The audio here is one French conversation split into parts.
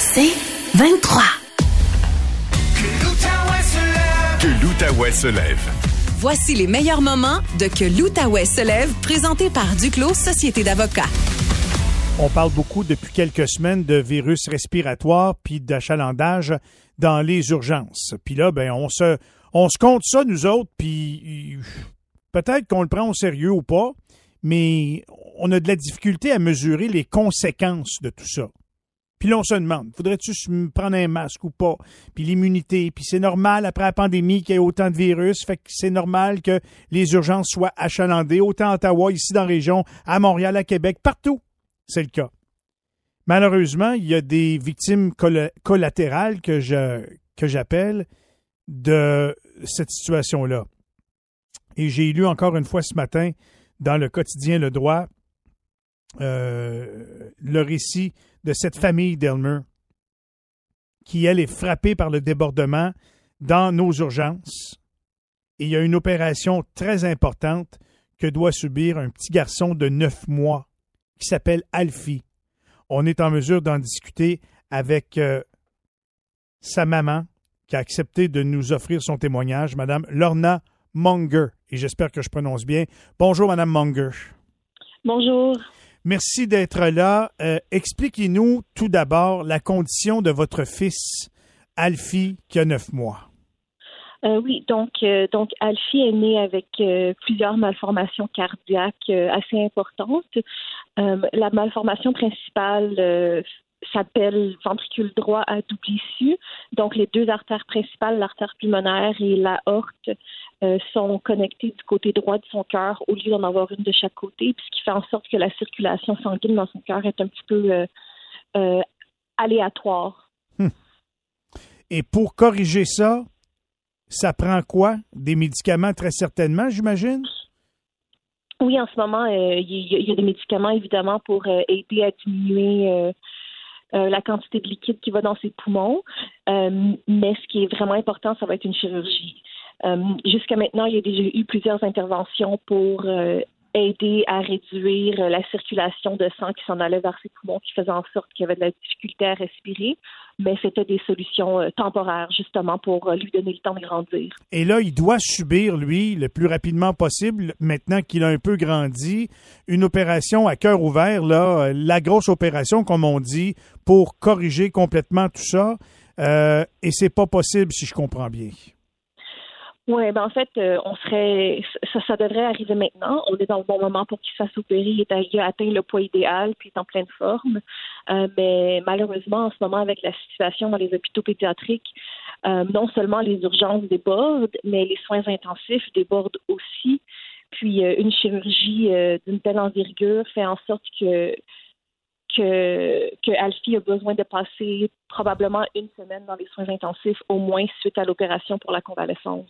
C'est 23. Que l'Outaouais se lève. Voici les meilleurs moments de Que l'Outaouais se lève, présenté par Duclos Société d'avocats. On parle beaucoup depuis quelques semaines de virus respiratoire puis d'achalandage dans les urgences. Puis là, ben, on se, on se compte ça, nous autres, puis peut-être qu'on le prend au sérieux ou pas, mais on a de la difficulté à mesurer les conséquences de tout ça. Puis là, on se demande, faudrait-tu prendre un masque ou pas? Puis l'immunité, puis c'est normal après la pandémie qu'il y ait autant de virus, fait que c'est normal que les urgences soient achalandées, autant à Ottawa, ici dans la région, à Montréal, à Québec, partout. C'est le cas. Malheureusement, il y a des victimes collatérales que je que j'appelle de cette situation-là. Et j'ai lu encore une fois ce matin dans le quotidien Le Droit euh, le récit de cette famille d'Elmer qui, elle, est frappée par le débordement dans nos urgences. Et il y a une opération très importante que doit subir un petit garçon de neuf mois qui s'appelle Alfie. On est en mesure d'en discuter avec euh, sa maman qui a accepté de nous offrir son témoignage, Madame Lorna Munger. Et j'espère que je prononce bien. Bonjour, Madame Munger. Bonjour. Merci d'être là. Euh, expliquez-nous tout d'abord la condition de votre fils, Alfie, qui a neuf mois. Euh, oui, donc, euh, donc Alfie est né avec plusieurs malformations cardiaques assez importantes. la malformation principale s'appelle ventricule droit à double issue. Donc, les deux artères principales, l'artère pulmonaire et l'aorte, euh, sont connectées du côté droit de son cœur au lieu d'en avoir une de chaque côté, ce qui fait en sorte que la circulation sanguine dans son cœur est un petit peu euh, euh, aléatoire. Hmm. Et pour corriger ça, ça prend quoi? Des médicaments très certainement, j'imagine? Oui, en ce moment, il y, a des médicaments évidemment pour aider à diminuer euh, la quantité de liquide qui va dans ses poumons. Euh, mais ce qui est vraiment important, ça va être une chirurgie. Euh, jusqu'à maintenant, il y a déjà eu plusieurs interventions pour aider à réduire la circulation de sang qui s'en allait vers ses poumons, qui faisait en sorte qu'il y avait de la difficulté à respirer. Mais c'était des solutions euh, temporaires, justement, pour euh, lui donner le temps de grandir. Et là, il doit subir, lui, le plus rapidement possible, maintenant qu'il a un peu grandi, une opération à cœur ouvert, là, euh, la grosse opération, comme on dit, pour corriger complètement tout ça. Euh, et c'est pas possible, si je comprends bien. Oui, ben en fait, euh, on serait ça, ça devrait arriver maintenant. On est dans le bon moment pour qu'il fasse opérer. Il, a atteint le poids idéal, puis est en pleine forme. Euh, mais malheureusement, en ce moment, avec la situation dans les hôpitaux pédiatriques, euh, non seulement les urgences débordent, mais les soins intensifs débordent aussi. Puis une chirurgie d'une telle envergure fait en sorte que que, que Alfie a besoin de passer probablement une semaine dans les soins intensifs, au moins suite à l'opération pour la convalescence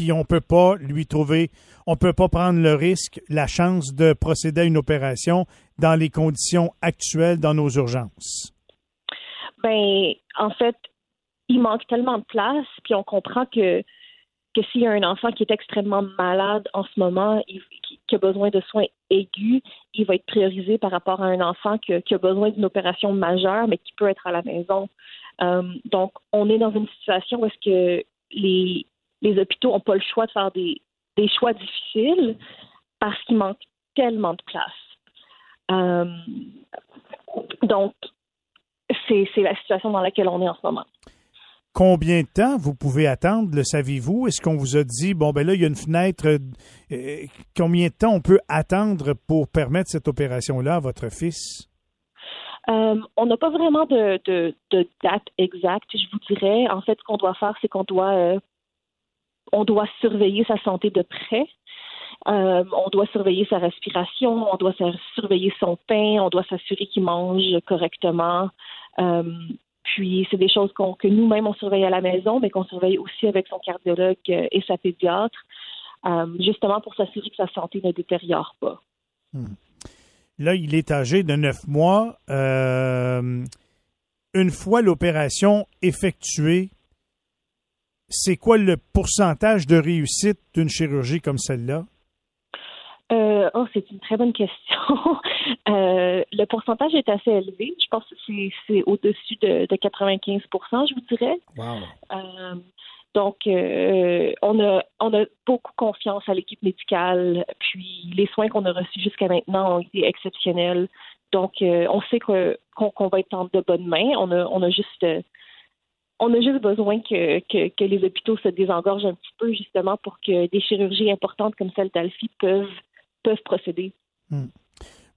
puis on peut pas lui trouver, on peut pas prendre le risque, la chance de procéder à une opération dans les conditions actuelles dans nos urgences. Ben, en fait, il manque tellement de place, puis on comprend que que s'il y a un enfant qui est extrêmement malade en ce moment, qui, a besoin de soins aigus, il va être priorisé par rapport à un enfant qui, a besoin d'une opération majeure, mais qui peut être à la maison. Euh, donc, on est dans une situation où est-ce que les, les hôpitaux n'ont pas le choix de faire des, choix difficiles parce qu'il manque tellement de place. Euh, donc, c'est la situation dans laquelle on est en ce moment. Combien de temps vous pouvez attendre, le savez-vous? Est-ce qu'on vous a dit, bon, ben là, il y a une fenêtre, euh, euh, combien de temps on peut attendre pour permettre cette opération-là à votre fils? on n'a pas vraiment de, date exacte, je vous dirais. En fait, ce qu'on doit faire, c'est qu'on doit on doit surveiller sa santé de près. Euh, on doit surveiller sa respiration, on doit surveiller son pain, on doit s'assurer qu'il mange correctement. Euh, puis c'est des choses que nous-mêmes on surveille à la maison, mais qu'on surveille aussi avec son cardiologue euh, et sa pédiatre, justement pour s'assurer que sa santé ne détériore pas. Hmm. Là, il est âgé de neuf mois. une fois l'opération effectuée, c'est quoi le pourcentage de réussite d'une chirurgie comme celle-là? Euh, oh, c'est une très bonne question. Euh, le pourcentage est assez élevé. Je pense que c'est au-dessus de, 95% je vous dirais. Wow. donc, on, a, on a beaucoup confiance à l'équipe médicale. Puis, les soins qu'on a reçus jusqu'à maintenant ont été exceptionnels. Donc, on sait qu'on va être en de bonnes mains. On a, on a juste on a juste besoin que, que, les hôpitaux se désengorgent un petit peu, justement, pour que des chirurgies importantes comme celle d'Alfie peuvent, peuvent procéder. Hmm.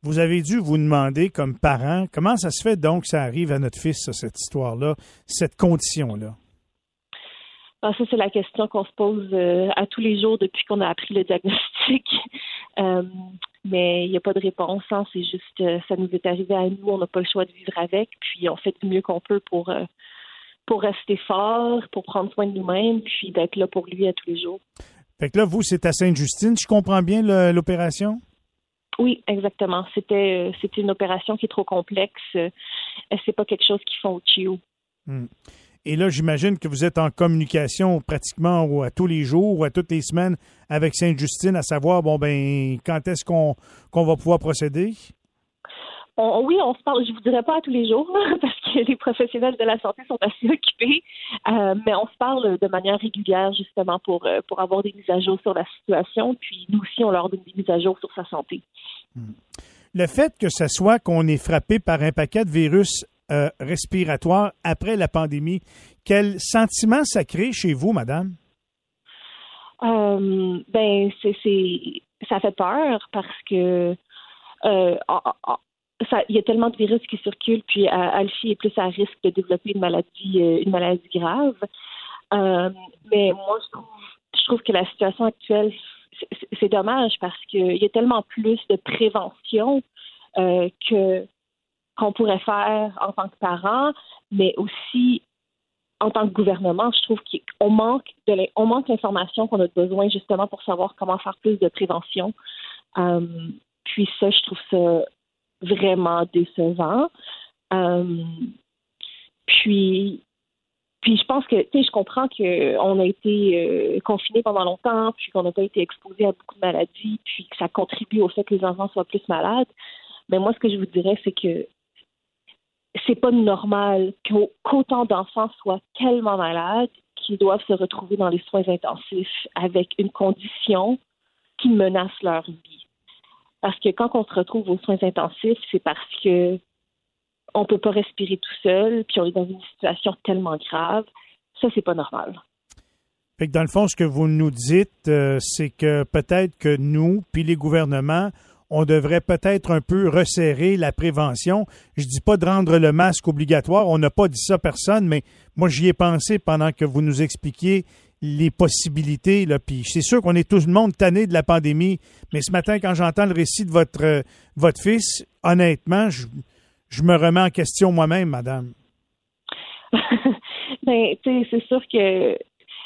Vous avez dû vous demander, comme parent, comment ça se fait donc que ça arrive à notre fils, cette histoire-là, cette condition-là? Ah, ça, c'est la question qu'on se pose euh, à tous les jours depuis qu'on a appris le diagnostic. Euh, mais il n'y a pas de réponse. Hein. C'est juste, euh, ça nous est arrivé à nous, on n'a pas le choix de vivre avec, puis on fait du mieux qu'on peut pour pour rester fort, pour prendre soin de nous-mêmes, puis d'être là pour lui à tous les jours. Fait que là, vous, c'est à Sainte-Justine, je comprends bien l'opération? Oui, exactement. C'était euh, c'était une opération qui est trop complexe. Euh, c'est pas quelque chose qu'ils font au CHIO? Hmm. Et là, j'imagine que vous êtes en communication pratiquement à tous les jours ou à toutes les semaines avec Sainte-Justine, à savoir, bon, ben, quand est-ce qu'on qu'on va pouvoir procéder? Oui, on se parle, je vous dirais pas à tous les jours, parce que les professionnels de la santé sont assez occupés, euh, mais on se parle de manière régulière justement pour, euh, pour avoir des mises à jour sur la situation, puis nous aussi, on leur donne des mises à jour sur sa santé. Hmm. Le fait que ce soit qu'on est frappé par un paquet de virus euh, respiratoires après la pandémie, quel sentiment ça crée chez vous, madame? ben, c'est, ça fait peur parce que il y a tellement de virus qui circulent, puis euh, Alfie est plus à risque de développer une maladie, euh, grave. Euh, mais moi, je trouve, je trouve que la situation actuelle, c'est dommage parce qu'il y a tellement plus de prévention que qu'on pourrait faire en tant que parent, mais aussi en tant que gouvernement, je trouve qu'on manque de on manque l'information qu'on a besoin justement pour savoir comment faire plus de prévention. puis ça, je trouve ça vraiment décevant. Euh, puis, puis je pense que, tu sais, je comprends qu'on a été euh, confiné pendant longtemps, puis qu'on n'a pas été exposé à beaucoup de maladies, puis que ça contribue au fait que les enfants soient plus malades. Mais moi, ce que je vous dirais, c'est que c'est pas normal qu'autant d'enfants soient tellement malades qu'ils doivent se retrouver dans les soins intensifs avec une condition qui menace leur vie. Parce que quand on se retrouve aux soins intensifs, c'est parce que on peut pas respirer tout seul, puis on est dans une situation tellement grave. Ça, c'est pas normal. Fait que dans le fond, ce que vous nous dites, euh, c'est que peut-être que nous, puis les gouvernements, on devrait peut-être un peu resserrer la prévention. Je dis pas de rendre le masque obligatoire, on n'a pas dit ça à personne, mais moi j'y ai pensé pendant que vous nous expliquiez les possibilités. Là. Puis c'est sûr qu'on est tout le monde tanné de la pandémie, mais ce matin, quand j'entends le récit de votre, euh, fils, honnêtement, je, je me remets en question moi-même, madame. ben, c'est sûr que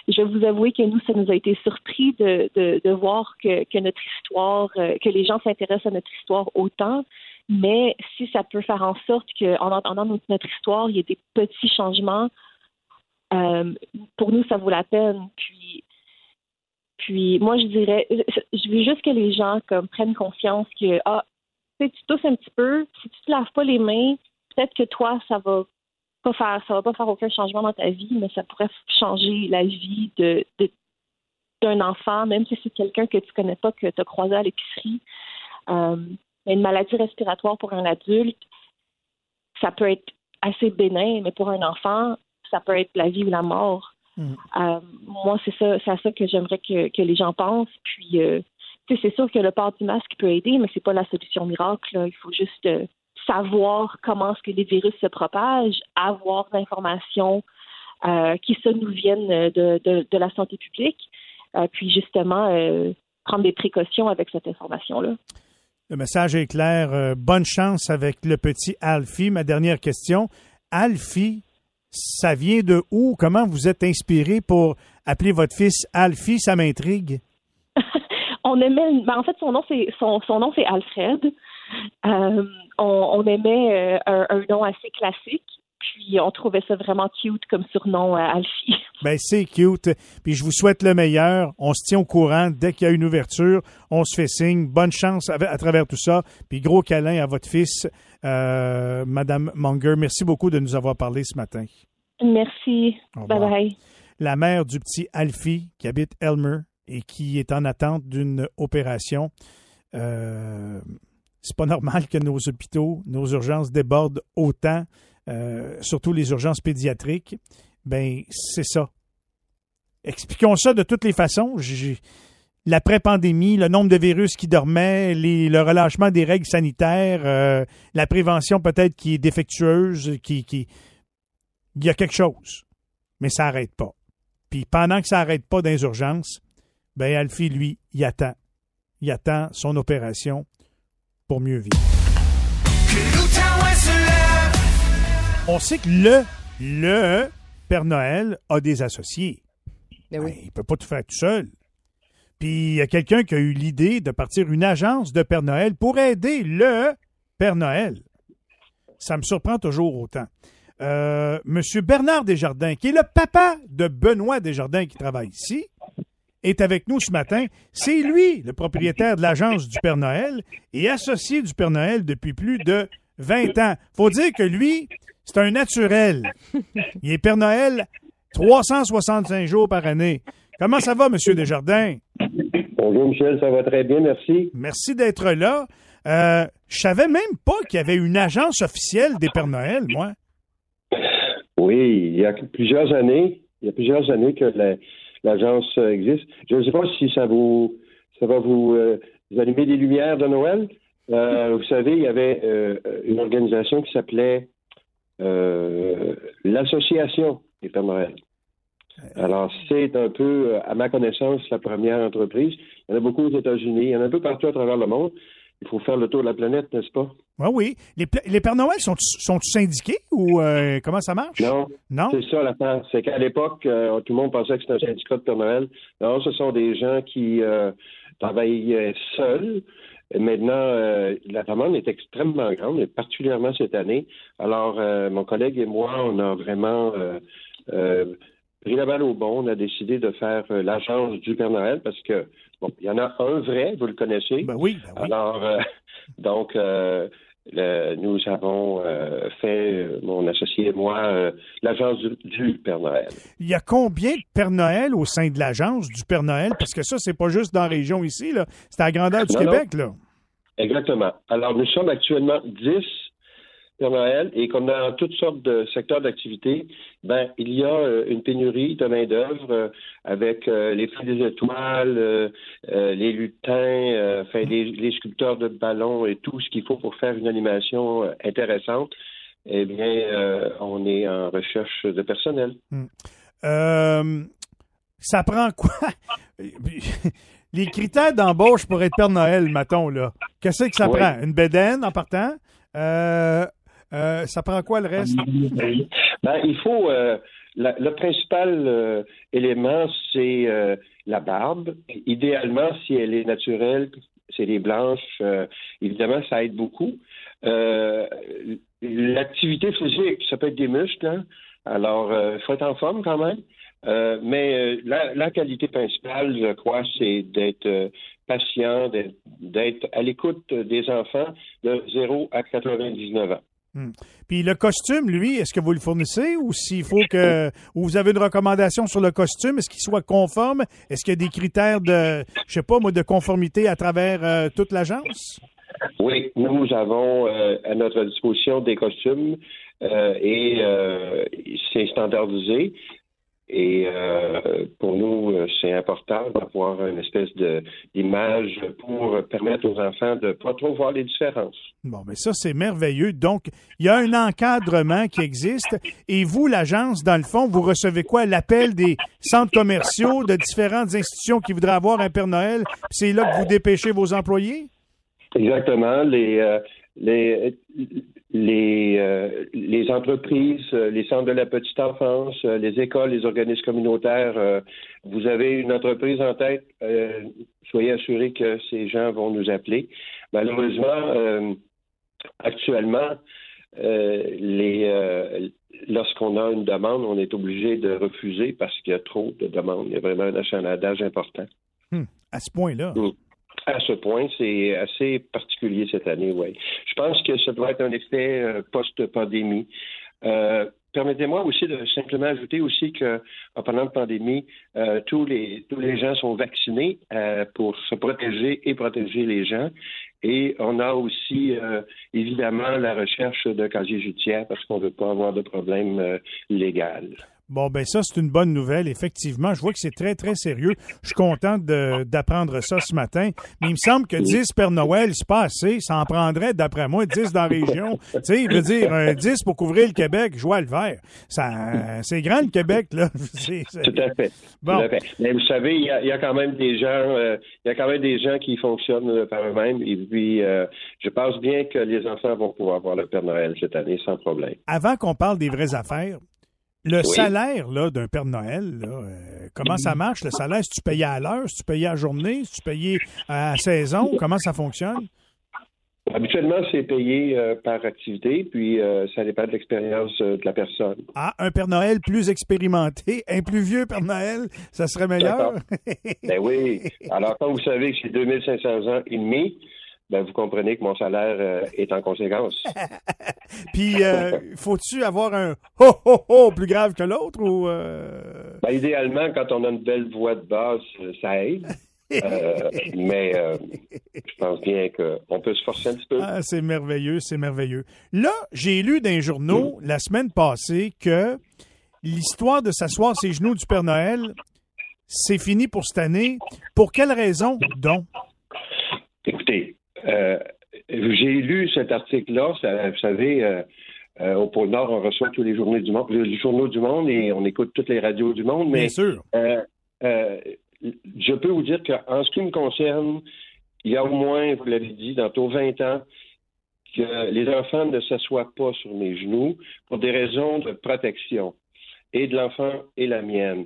je vais vous avouer que nous, ça nous a été surpris de, voir que, que, notre histoire, euh, que les gens s'intéressent à notre histoire autant. Mais si ça peut faire en sorte qu'en entendant notre histoire, il y ait des petits changements euh, pour nous, ça vaut la peine. Puis, puis moi, je dirais, je veux juste que les gens comme prennent conscience que ah, tu tousses un petit peu, si tu te laves pas les mains, peut-être que toi, ça va pas faire, ça va pas faire aucun changement dans ta vie, mais ça pourrait changer la vie de, d'un enfant, même si c'est quelqu'un que tu connais pas, que tu as croisé à l'épicerie. Euh, une maladie respiratoire pour un adulte, ça peut être assez bénin, mais pour un enfant, ça peut être la vie ou la mort. Mm. Euh, moi, c'est ça, c'est à ça que j'aimerais que, que, les gens pensent. Puis, euh, c'est sûr que le port du masque peut aider, mais c'est pas la solution miracle. Il faut juste euh, savoir comment est-ce que les virus se propagent, avoir l'information qui ça nous viennent de, de, de, la santé publique, puis justement prendre des précautions avec cette information-là. Le message est clair. bonne chance avec le petit Alfie. Ma dernière question. Alfie, ça vient de où? Comment vous êtes inspiré pour appeler votre fils Alfie? Ça m'intrigue. on aimait, ben, en fait, son nom c'est son, nom c'est Alfred. Euh, on, aimait euh, un, nom assez classique, puis on trouvait ça vraiment cute comme surnom, euh, Alfie. Ben, c'est cute. Puis je vous souhaite le meilleur. On se tient au courant. Dès qu'il y a une ouverture, on se fait signe. Bonne chance à, à travers tout ça. Puis gros câlin à votre fils, euh, Madame Munger. Merci beaucoup de nous avoir parlé ce matin. Merci. Bye bye. La mère du petit Alfie qui habite Elmer et qui est en attente d'une opération. Euh, c'est pas normal que nos hôpitaux, nos urgences débordent autant, euh, surtout les urgences pédiatriques. Ben, c'est ça. Expliquons ça de toutes les façons. L'après-pandémie, le nombre de virus qui dormaient, le relâchement des règles sanitaires, euh, la prévention peut-être qui est défectueuse, qui, qui, il y a quelque chose, mais ça n'arrête pas. Puis pendant que ça n'arrête pas dans les urgences, ben Alfie, lui, il attend. Il attend son opération pour mieux vivre. On sait que le, le Père Noël a des associés. Ben oui. Ben, il ne peut pas tout faire tout seul. Puis il y a quelqu'un qui a eu l'idée de partir une agence de Père Noël pour aider le Père Noël. Ça me surprend toujours autant. Euh, Monsieur Bernard Desjardins, qui est le papa de Benoît Desjardins qui travaille ici, est avec nous ce matin. C'est lui, le propriétaire de l'agence du Père Noël et associé du Père Noël depuis plus de 20 ans. Faut dire que lui, c'est un naturel. Il est Père Noël 365 jours par année. Comment ça va, Monsieur Desjardins? Bonjour Michel, ça va très bien, merci. Merci d'être là. Euh, je savais même pas qu'il y avait une agence officielle des Pères Noël, moi. Oui, il y a plusieurs années, il y a plusieurs années que la- l'agence existe. Je ne sais pas si ça vous ça va vous, euh, vous allumer des lumières de Noël. Euh, vous savez, il y avait euh, une organisation qui s'appelait euh, l'Association des Pères Noël. Alors, c'est un peu, à ma connaissance, la première entreprise. Il y en a beaucoup aux États-Unis, il y en a un peu partout à travers le monde. Il faut faire le tour de la planète, n'est-ce pas? Ah oui. Les, pla- les Pères Noël sont, sont syndiqués ou euh, comment ça marche? Non, Non? C'est ça l'affaire. C'est qu'à l'époque, euh, tout le monde pensait que c'était un syndicat de Père Noël. Non, ce sont des gens qui euh, travaillaient seuls. Maintenant, euh, la demande est extrêmement grande, et particulièrement cette année. Alors, euh, mon collègue et moi, on a vraiment euh, pris la balle au bon. On a décidé de faire l'agence du Père Noël parce que, bon, il y en a un vrai, vous le connaissez. Ben oui, ben oui. Alors, donc, le- nous avons euh, fait, euh, mon associé et moi, euh, l'agence du, du Père Noël. Il y a combien de Père Noël au sein de l'agence du Père Noël? Parce que ça, c'est pas juste dans la région ici, là. C'est à la grandeur du Non, non. Québec, là. Exactement. Alors, nous sommes actuellement 10 Père Noël et comme dans toutes sortes de secteurs d'activité, ben, il y a euh, une pénurie de main-d'œuvre euh, avec euh, les filles des étoiles, les lutins, enfin, les, les sculpteurs de ballons et tout ce qu'il faut pour faire une animation intéressante. Eh bien, on est en recherche de personnel. Euh, ça prend quoi? Les critères d'embauche pour être Père Noël, mettons, là. Qu'est-ce que ça Oui. prend? Une bédaine en partant? Euh, euh, ça prend quoi le reste? Ben, il faut. euh, le principal euh, élément, c'est la barbe. Idéalement, si elle est naturelle, c'est les blanches. évidemment, ça aide beaucoup. L'activité physique, ça peut être des muscles. hein. Alors, il faut être en forme quand même. Mais la, qualité principale, je crois, c'est d'être patient, d'être à l'écoute des enfants de 0 à 99 ans. Puis le costume, lui, est-ce que vous le fournissez ou s'il faut que ou vous avez une recommandation sur le costume, est-ce qu'il soit conforme? Est-ce qu'il y a des critères de je sais pas moi de conformité à travers euh, toute l'agence? Oui, nous avons euh, à notre disposition des costumes euh, et euh, c'est standardisé. Et euh, pour nous, euh, c'est important d'avoir une espèce de d'image pour permettre aux enfants de pas trop voir les différences. Bon, mais ça, c'est merveilleux. Donc, il y a un encadrement qui existe. Et vous, l'agence, dans le fond, vous recevez quoi? L'appel des centres commerciaux, de différentes institutions qui voudraient avoir un Père Noël. C'est là que vous dépêchez vos employés? Exactement. Les euh, les les, euh, les entreprises, euh, les centres de la petite enfance, euh, les écoles, les organismes communautaires, euh, vous avez une entreprise en tête, euh, soyez assurés que ces gens vont nous appeler. Malheureusement, actuellement, les, lorsqu'on a une demande, on est obligé de refuser parce qu'il y a trop de demandes. Il y a vraiment un achalandage important. Hmm. À ce point-là. Mm. À ce point, c'est assez particulier cette année, oui. Je pense que ça doit être un effet euh, post-pandémie. Euh, Permettez-moi aussi de simplement ajouter aussi que en pendant la pandémie, euh, tous les tous les gens sont vaccinés euh, pour se protéger et protéger les gens. Et on a aussi euh, évidemment la recherche de casier judiciaire parce qu'on ne veut pas avoir de problème légal. Bon, ben ça, c'est une bonne nouvelle. Effectivement, je vois que c'est très, très sérieux. Je suis content d'apprendre ça ce matin. Mais il me semble que 10 Père Noël, c'est pas assez. Ça en prendrait, d'après moi, 10 dans la région. tu sais, il veut dire un 10 pour couvrir le Québec, joie le vert. Ça, c'est grand, le Québec, là. Tout à fait. Bon. Tout à fait. Mais vous savez, il y a, il y a quand même des gens, euh, il y a quand même des gens qui fonctionnent euh, par eux-mêmes. Et puis, euh, je pense bien que les enfants vont pouvoir voir le Père Noël cette année sans problème. Avant qu'on parle des vraies affaires, le Oui. salaire là, d'un Père Noël, là, euh, comment ça marche, le salaire? Si tu payais à l'heure, si tu payais à la journée, si tu payais à saison, comment ça fonctionne? Habituellement, c'est payé euh, par activité, puis euh, ça dépend de l'expérience euh, de la personne. Ah, un Père Noël plus expérimenté, un plus vieux Père Noël, ça serait meilleur? Ben oui. Alors, quand vous savez que c'est 2500 ans et demi, ben vous comprenez que mon salaire euh, est en conséquence. Puis, euh, faut-tu avoir un ho ho ho plus grave que l'autre ou. euh, Ben, idéalement, quand on a une belle voix de basse, ça aide. Mais je pense bien qu'on peut se forcer un petit peu. Ah, c'est merveilleux, c'est merveilleux. Là, j'ai lu dans les journaux la semaine passée que l'histoire de s'asseoir ses genoux du Père Noël, c'est fini pour cette année. Pour quelle raison, donc? Euh, j'ai lu cet article-là. Vous savez, euh, euh, au pôle Nord, on reçoit tous les journaux du monde, les journaux du monde et on écoute toutes les radios du monde. Mais Bien sûr. je peux vous dire qu'en ce qui me concerne, il y a au moins, vous l'avez dit, tantôt 20 ans, que les enfants ne s'assoient pas sur mes genoux pour des raisons de protection, et de l'enfant et la mienne.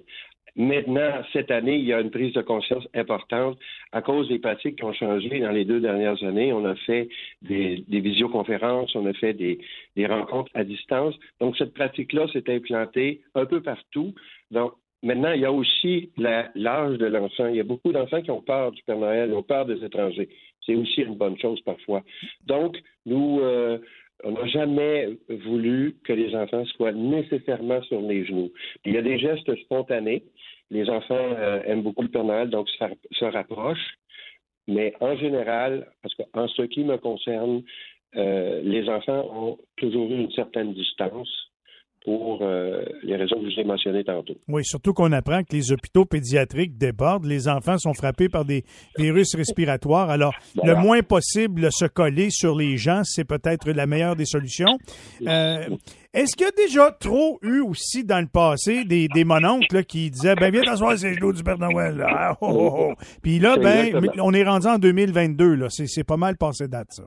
Maintenant, cette année, il y a une prise de conscience importante à cause des pratiques qui ont changé dans les deux dernières années. On a fait des, visioconférences, on a fait des, rencontres à distance. Donc, cette pratique-là s'est implantée un peu partout. Donc, maintenant, il y a aussi l'âge de l'enfant. Il y a beaucoup d'enfants qui ont peur du Père Noël, ont peur des étrangers. C'est aussi une bonne chose parfois. Donc, nous, euh, on n'a jamais voulu que les enfants soient nécessairement sur les genoux. Il y a des gestes spontanés. Les enfants euh, aiment beaucoup le Père donc ça se rapprochent. Mais en général, parce qu'en ce qui me concerne, euh, les enfants ont toujours eu une certaine distance pour euh, les raisons que je vous ai mentionnées tantôt. Oui, surtout qu'on apprend que les hôpitaux pédiatriques débordent, les enfants sont frappés par des virus respiratoires. Alors, Voilà. le moins possible se coller sur les gens, c'est peut-être la meilleure des solutions. Euh, Est-ce qu'il y a déjà trop eu aussi dans le passé des, des mononcles qui disaient ben viens t'asseoir sur les genoux du Père Noël. là. Ah, oh, oh, oh. Puis là, ben, Exactement. on est rendu en 2022. Là. C'est, c'est pas mal passé date, ça.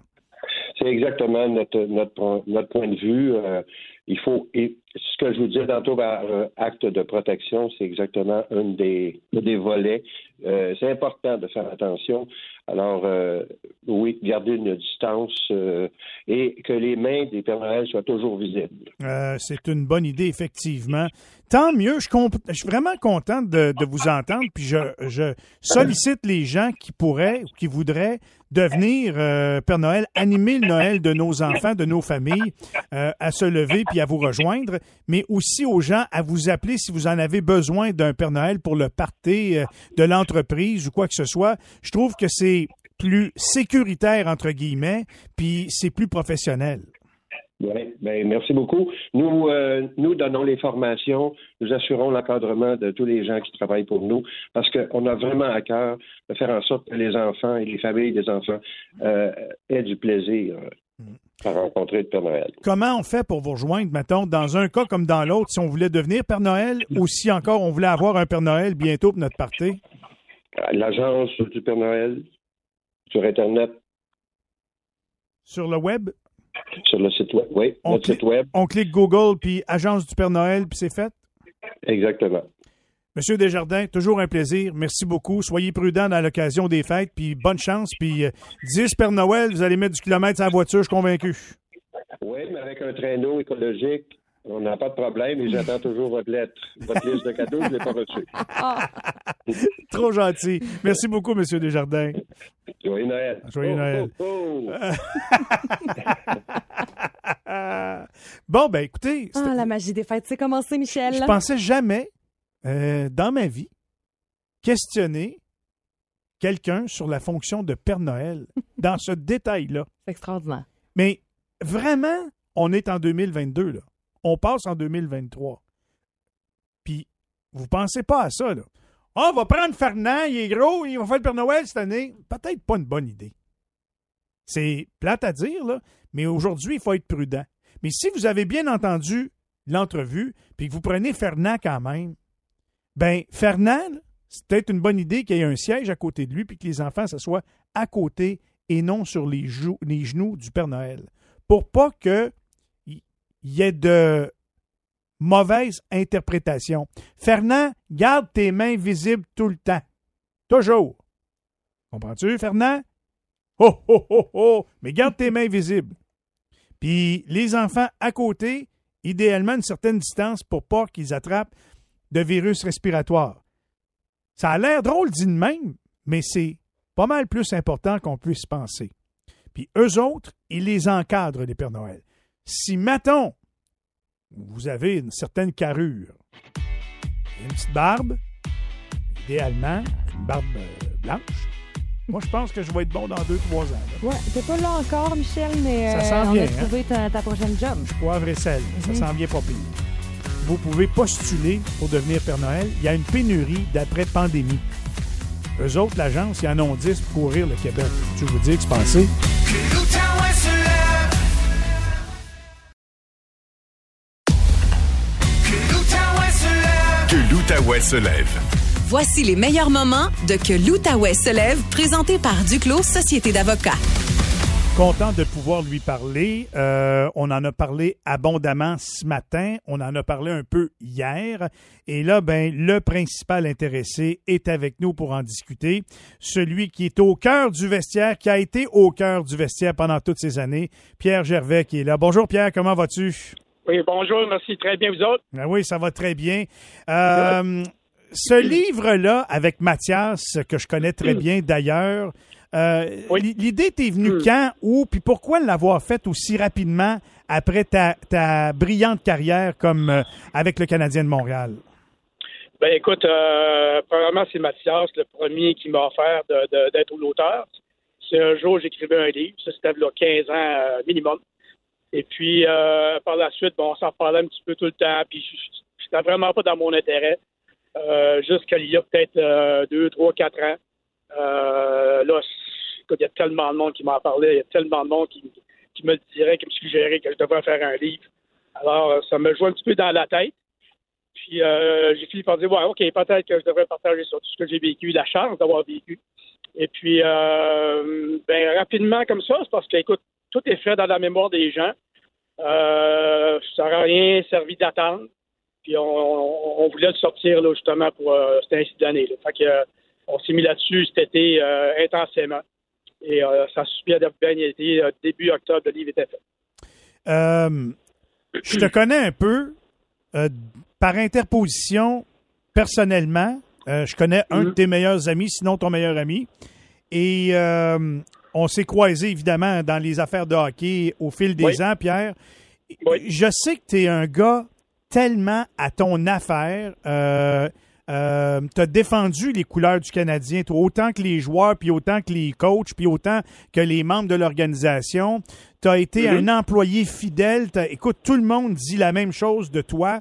C'est exactement notre, notre, point- notre point de vue. Euh, il faut, et ce que je vous disais tantôt par euh, acte de protection, c'est exactement un des, un des volets. Euh, c'est important de faire attention. Alors, euh, oui, garder une distance euh, et que les mains des Pères Noël soient toujours visibles. C'est une bonne idée, effectivement. Tant mieux, je, suis vraiment content de, vous entendre, puis je, je sollicite les gens qui pourraient ou qui voudraient devenir Père Noël, animer le Noël de nos enfants, de nos familles, à se lever puis à vous rejoindre, mais aussi aux gens à vous appeler si vous en avez besoin d'un Père Noël pour le party euh, de l'entreprise ou quoi que ce soit. Je trouve que c'est plus sécuritaire, entre guillemets, puis c'est plus professionnel. Oui, ben, merci beaucoup. Nous, euh, nous donnons les formations, nous assurons l'encadrement de tous les gens qui travaillent pour nous, parce qu'on a vraiment à cœur de faire en sorte que les enfants et les familles des enfants euh, aient du plaisir à rencontrer le Père Noël. Comment on fait pour vous rejoindre, mettons, dans un cas comme dans l'autre, si on voulait devenir Père Noël ou si encore on voulait avoir un Père Noël bientôt pour notre party? L'agence du Père Noël sur Internet, Sur le web, sur le site web. Oui, On notre cli- site web, on clique Google, puis Agence du Père Noël, puis c'est fait? exactement. Monsieur Desjardins, toujours un plaisir. Merci beaucoup. Soyez prudents dans l'occasion des fêtes, puis bonne chance. Puis euh, 10 Père Noël, vous allez mettre du kilomètre sur la voiture, je suis convaincu. Oui, mais avec un traîneau écologique On n'a pas de problème et j'attends toujours votre lettre. Votre liste de cadeaux, je ne l'ai pas reçue. Trop gentil. Merci beaucoup, M. Desjardins. Joyeux Noël. Joyeux Oh, Noël. oh, oh. Bon, ben écoutez, Ah, la magie des fêtes, c'est commencé, Michel. je pensais jamais, euh, dans ma vie, questionner quelqu'un sur la fonction de Père Noël dans ce détail-là. C'est extraordinaire. Mais vraiment, on est en 2022, là. On passe en 2023. Puis, vous pensez pas à ça, là. Ah, on va prendre Fernand, il est gros, il va faire le Père Noël cette année. Peut-être pas une bonne idée. C'est plate à dire, là, mais aujourd'hui, il faut être prudent. Mais si vous avez bien entendu l'entrevue, puis que vous prenez Fernand quand même, ben, Fernand, c'est peut-être une bonne idée qu'il y ait un siège à côté de lui, puis que les enfants s'assoient à côté et non sur les genoux du Père Noël. Pour pas que il y ait de mauvaises interprétations. Fernand, garde tes mains visibles tout le temps. Toujours. Comprends-tu, Fernand? Oh, oh, oh, oh! Mais garde tes mains visibles. Puis les enfants à côté, idéalement une certaine distance pour pas qu'ils attrapent de virus respiratoires. Ça a l'air drôle dit de même, mais c'est pas mal plus important qu'on puisse penser. Puis eux autres, ils les encadrent, les Pères Noël. Si, mettons, vous avez une certaine carrure, une petite barbe, idéalement, une barbe euh, blanche, moi, je pense que je vais être bon dans deux, trois ans. là. Ouais, t'es pas là encore, Michel, mais Ça euh, on a hein? ta, ta prochaine job. Poivre et sel, ça s'en vient pas pire. Vous pouvez postuler pour devenir Père Noël. Il y a une pénurie d'après-pandémie. Eux autres, l'agence, ils en ont 10 pour courir le Québec. Tu vous dire que c'est pensé? l'Outaouais se lève. Voici les meilleurs moments de Que l'Outaouais se lève, présenté par Duclos Société d'avocats. Content de pouvoir lui parler. Euh, on en a parlé abondamment ce matin. On en a parlé un peu hier. Et là, ben, le principal intéressé est avec nous pour en discuter. Celui qui est au cœur du vestiaire, qui a été au cœur du vestiaire pendant toutes ces années. Pierre Gervais qui est là. Bonjour Pierre, comment vas-tu? Oui, bonjour, merci. Très bien, vous autres? Ah oui, ça va très bien. Euh, ce livre-là, avec Mathias, que je connais très bien d'ailleurs, euh, Oui. l'idée t'est venue quand, où, puis pourquoi l'avoir faite aussi rapidement après ta, ta brillante carrière comme euh, avec le Canadien de Montréal? Ben écoute, euh, premièrement, c'est Mathias, le premier qui m'a offert d'être l'auteur. C'est un jour, j'écrivais un livre, ça c'était là 15 ans minimum. Et puis, euh, par la suite, bon, on s'en parlait un petit peu tout le temps, puis c'était vraiment pas dans mon intérêt. Euh, Jusqu'il y a peut-être euh, deux, trois, quatre ans. Euh, là, il y a tellement de monde qui m'en parlait, il y a tellement de monde qui, qui me dirait, qui me suggérait que je devrais faire un livre. Alors, euh, ça me joue un petit peu dans la tête. Puis j'ai fini par dire, OK, peut-être que je devrais partager sur tout ce que j'ai vécu, la chance d'avoir vécu. Et puis, ben, rapidement comme ça, c'est parce que, écoute, tout est fait dans la mémoire des gens. Euh, ça n'aurait rien servi d'attendre. Puis on, on- on voulait le sortir là, justement pour euh, cette ainsi d'année. Là. Fait que, euh, on s'est mis là-dessus cet été euh, intensément. Et ça a super bien été. Début octobre, le livre était fait. Je te connais un peu par interposition personnellement. Je connais un de tes meilleurs amis, sinon ton meilleur ami. Et euh, on s'est croisés évidemment dans les affaires de hockey au fil des Oui. ans, Pierre. Oui. Je sais que tu es un gars tellement à ton affaire. Euh, euh, tu as défendu les couleurs du Canadien, toi, autant que les joueurs, puis autant que les coachs, puis autant que les membres de l'organisation. Tu as été Mhm. un employé fidèle. T'as- Écoute, tout le monde dit la même chose de toi.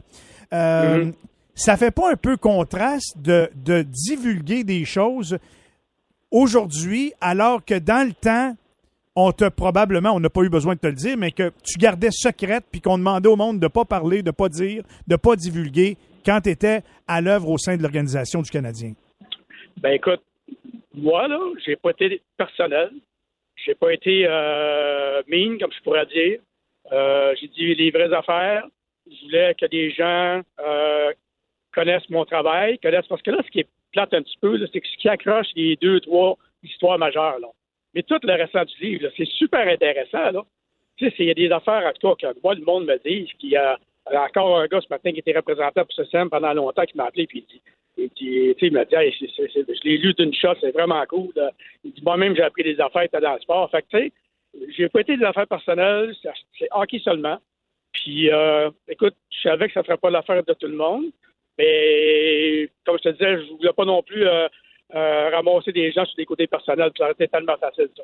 Euh, Mhm. Ça fait pas un peu contraste de, de divulguer des choses aujourd'hui, alors que dans le temps, on t'a probablement, on n'a pas eu besoin de te le dire, mais que tu gardais secrète, puis qu'on demandait au monde de pas parler, de pas dire, de pas divulguer quand tu étais à l'œuvre au sein de l'organisation du Canadien. Ben écoute, moi là, j'ai pas été personnel, j'ai pas été euh, mean comme je pourrais dire. Euh, j'ai dit les vraies affaires. Je voulais que les gens euh, connaissent mon travail, connaissent parce que là, ce qui est plate un petit peu, c'est que ce qui accroche les deux, trois histoires majeures là. Mais tout le restant du livre, c'est super intéressant là. Tu sais, il y a des affaires en tout cas que moi le monde me dit qu'il y a Euh, encore un gars ce matin qui était représentant pour ce SEM pendant longtemps qui m'a appelé puis il dit, il, m'a dit Hey, je l'ai lu d'une shot, c'est vraiment cool. Il dit moi-même j'ai appris des affaires dans le sport. Fait que tu sais, j'ai pas été des affaires personnelles, c'est hockey seulement. Puis euh, écoute, je savais que ça ferait pas l'affaire de tout le monde. Mais comme je te disais, je voulais pas non plus euh, euh, ramasser des gens sur des côtés personnels. puis Ça aurait été tellement facile, ça.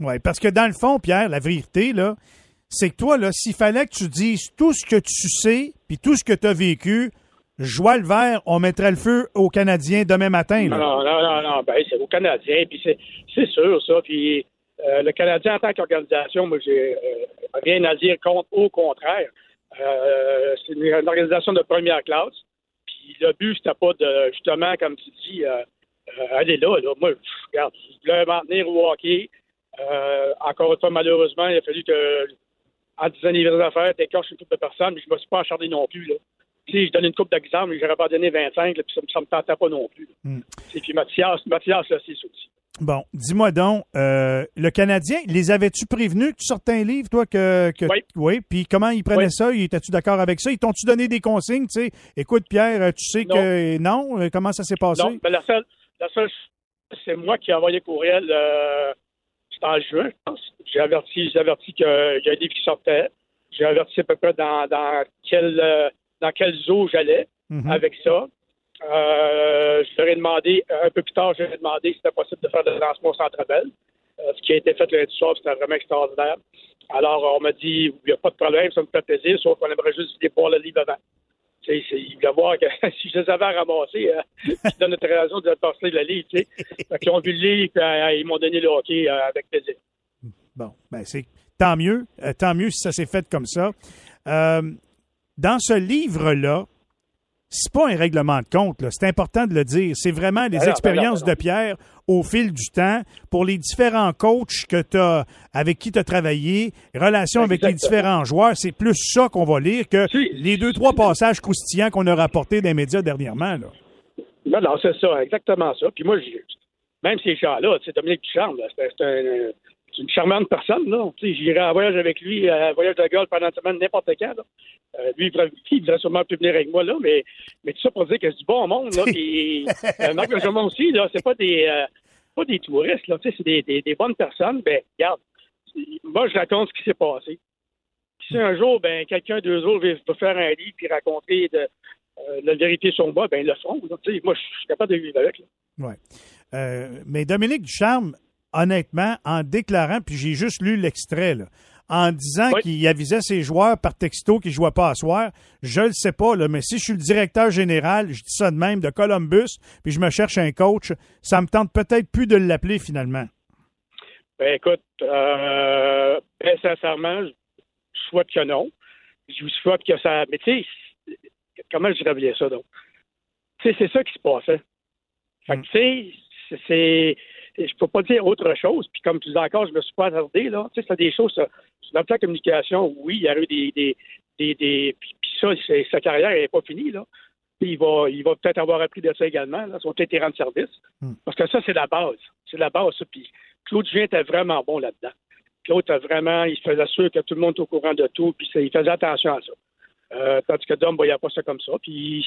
Oui, parce que dans le fond, Pierre, la vérité, là, c'est que toi, là, s'il fallait que tu dises tout ce que tu sais, puis tout ce que tu as vécu, joie le vert, on mettrait le feu aux Canadiens demain matin. Non, Là. non, non, non, non, ben, c'est aux Canadiens, puis c'est, c'est sûr, ça. Puis euh, le Canadien, en tant qu'organisation, moi, j'ai rien à dire contre, au contraire. C'est une organisation de première classe. Le but, c'était pas de, justement, comme tu dis, euh, euh, aller là, là. Moi, pff, regarde, je voulais m'en tenir au hockey. Euh, encore une fois, malheureusement, il a fallu que, en 10 anniversaires d'affaires, t'écorches une couple de personnes, mais je me suis pas acharné non plus, là. Sais, je donne une coupe d'exemple, mais j'aurais pas donné 25, là, puis ça, me- ça me tentait pas non plus. Mm. Et puis Mathias, Mathias, là, c'est aussi. Bon, dis-moi donc, euh, le Canadien, les avais-tu prévenus que tu sortais un livre, toi, que. que Oui. puis comment ils prenaient Oui. ça? Étais-tu d'accord avec ça? Ils t'ont-tu donné des consignes, tu sais? Écoute, Pierre, tu sais Non. que non? Euh, Comment ça s'est passé? Non, mais la seule, la seule, c'est moi qui ai envoyé courriel, euh, c'était en juin, je pense. J'ai averti, j'ai averti qu'il y a un livre qui sortait. J'ai averti à peu près dans, dans quel, dans quel zoo j'allais Mhm. avec ça. Euh, je leur ai demandé, un peu plus tard, je leur ai demandé si c'était possible de faire le lancement au Centre. Euh, ce qui a été fait lundi soir, c'était vraiment extraordinaire. Alors, on m'a dit, il n'y a pas de problème, ça me fait plaisir, sauf qu'on aimerait juste voir le livre avant. Tu sais, ils voulaient voir que si je les avais ramassés, euh, ils donnent notre raison de passer le livre, tu qu'ils ont vu le livre, euh, ils m'ont donné le hockey euh, avec plaisir. Bon, ben c'est tant mieux, euh, tant mieux si ça s'est fait comme ça. Euh, dans ce livre-là, c'est pas un règlement de compte, c'est important de le dire. C'est vraiment des Ben non, expériences ben ben de Pierre au fil du temps pour les différents coachs que avec qui tu as travaillé, relations avec les différents joueurs. C'est plus ça qu'on va lire que Si. les deux, trois passages croustillants qu'on a rapportés des médias dernièrement. Là. Non, non, c'est ça, exactement ça. Puis moi, même ces gens-là, sais, Dominique Ducharme, c'est c'est un- c'est une charmante personne, là. Tu sais, j'irai en voyage avec lui, euh, voyage de golf pendant une semaine, n'importe quand, là. Euh, lui, il voudrait, il voudrait sûrement plus venir avec moi, là, mais, mais tout ça pour dire que c'est du bon monde, là. Puis, euh, Marc aussi, là, c'est pas des, euh, pas des touristes, là. Tu sais, c'est des, des, des bonnes personnes. Ben, regarde, moi, je raconte ce qui s'est passé. Si un jour, ben, quelqu'un, deux jours, veut, faire un livre puis raconter de, la vérité sur moi, ben, ils le font. là. Tu sais, moi, je suis capable de vivre avec, là. Ouais. Mais Dominique Ducharme, honnêtement, en déclarant, puis j'ai juste lu l'extrait, là, en disant Oui. qu'il avisait ses joueurs par texto qu'ils ne jouaient pas à soir, je le sais pas, là, mais si je suis le directeur général, je dis ça de même, de Columbus, puis je me cherche un coach, ça me tente peut-être plus de l'appeler finalement. Ben écoute, euh, ben, sincèrement, je souhaite que non. Je vous souhaite que ça. Mais tu sais, comment je dirais ça donc? Tu sais, c'est ça qui se passait. Fait que tu sais, c'est- c'est. Je peux pas dire autre chose. Puis comme tu dis encore, je me suis pas attardé, là. Tu sais, c'est des choses. ça- plan de communication, oui, il y a eu des. des, des, des- puis, puis ça, c'est- sa carrière n'est pas finie, là. Puis il va, il va peut-être avoir appris de ça également, là, son peut-être rendre service. Hmm. Parce que ça, c'est la base. C'est la base, ça. Puis Claude Julien était vraiment bon là-dedans. Claude vraiment, il faisait sûr que tout le monde est au courant de tout, puis il faisait attention à ça. Euh, tandis que Dom ne voyait pas ça comme ça. Puis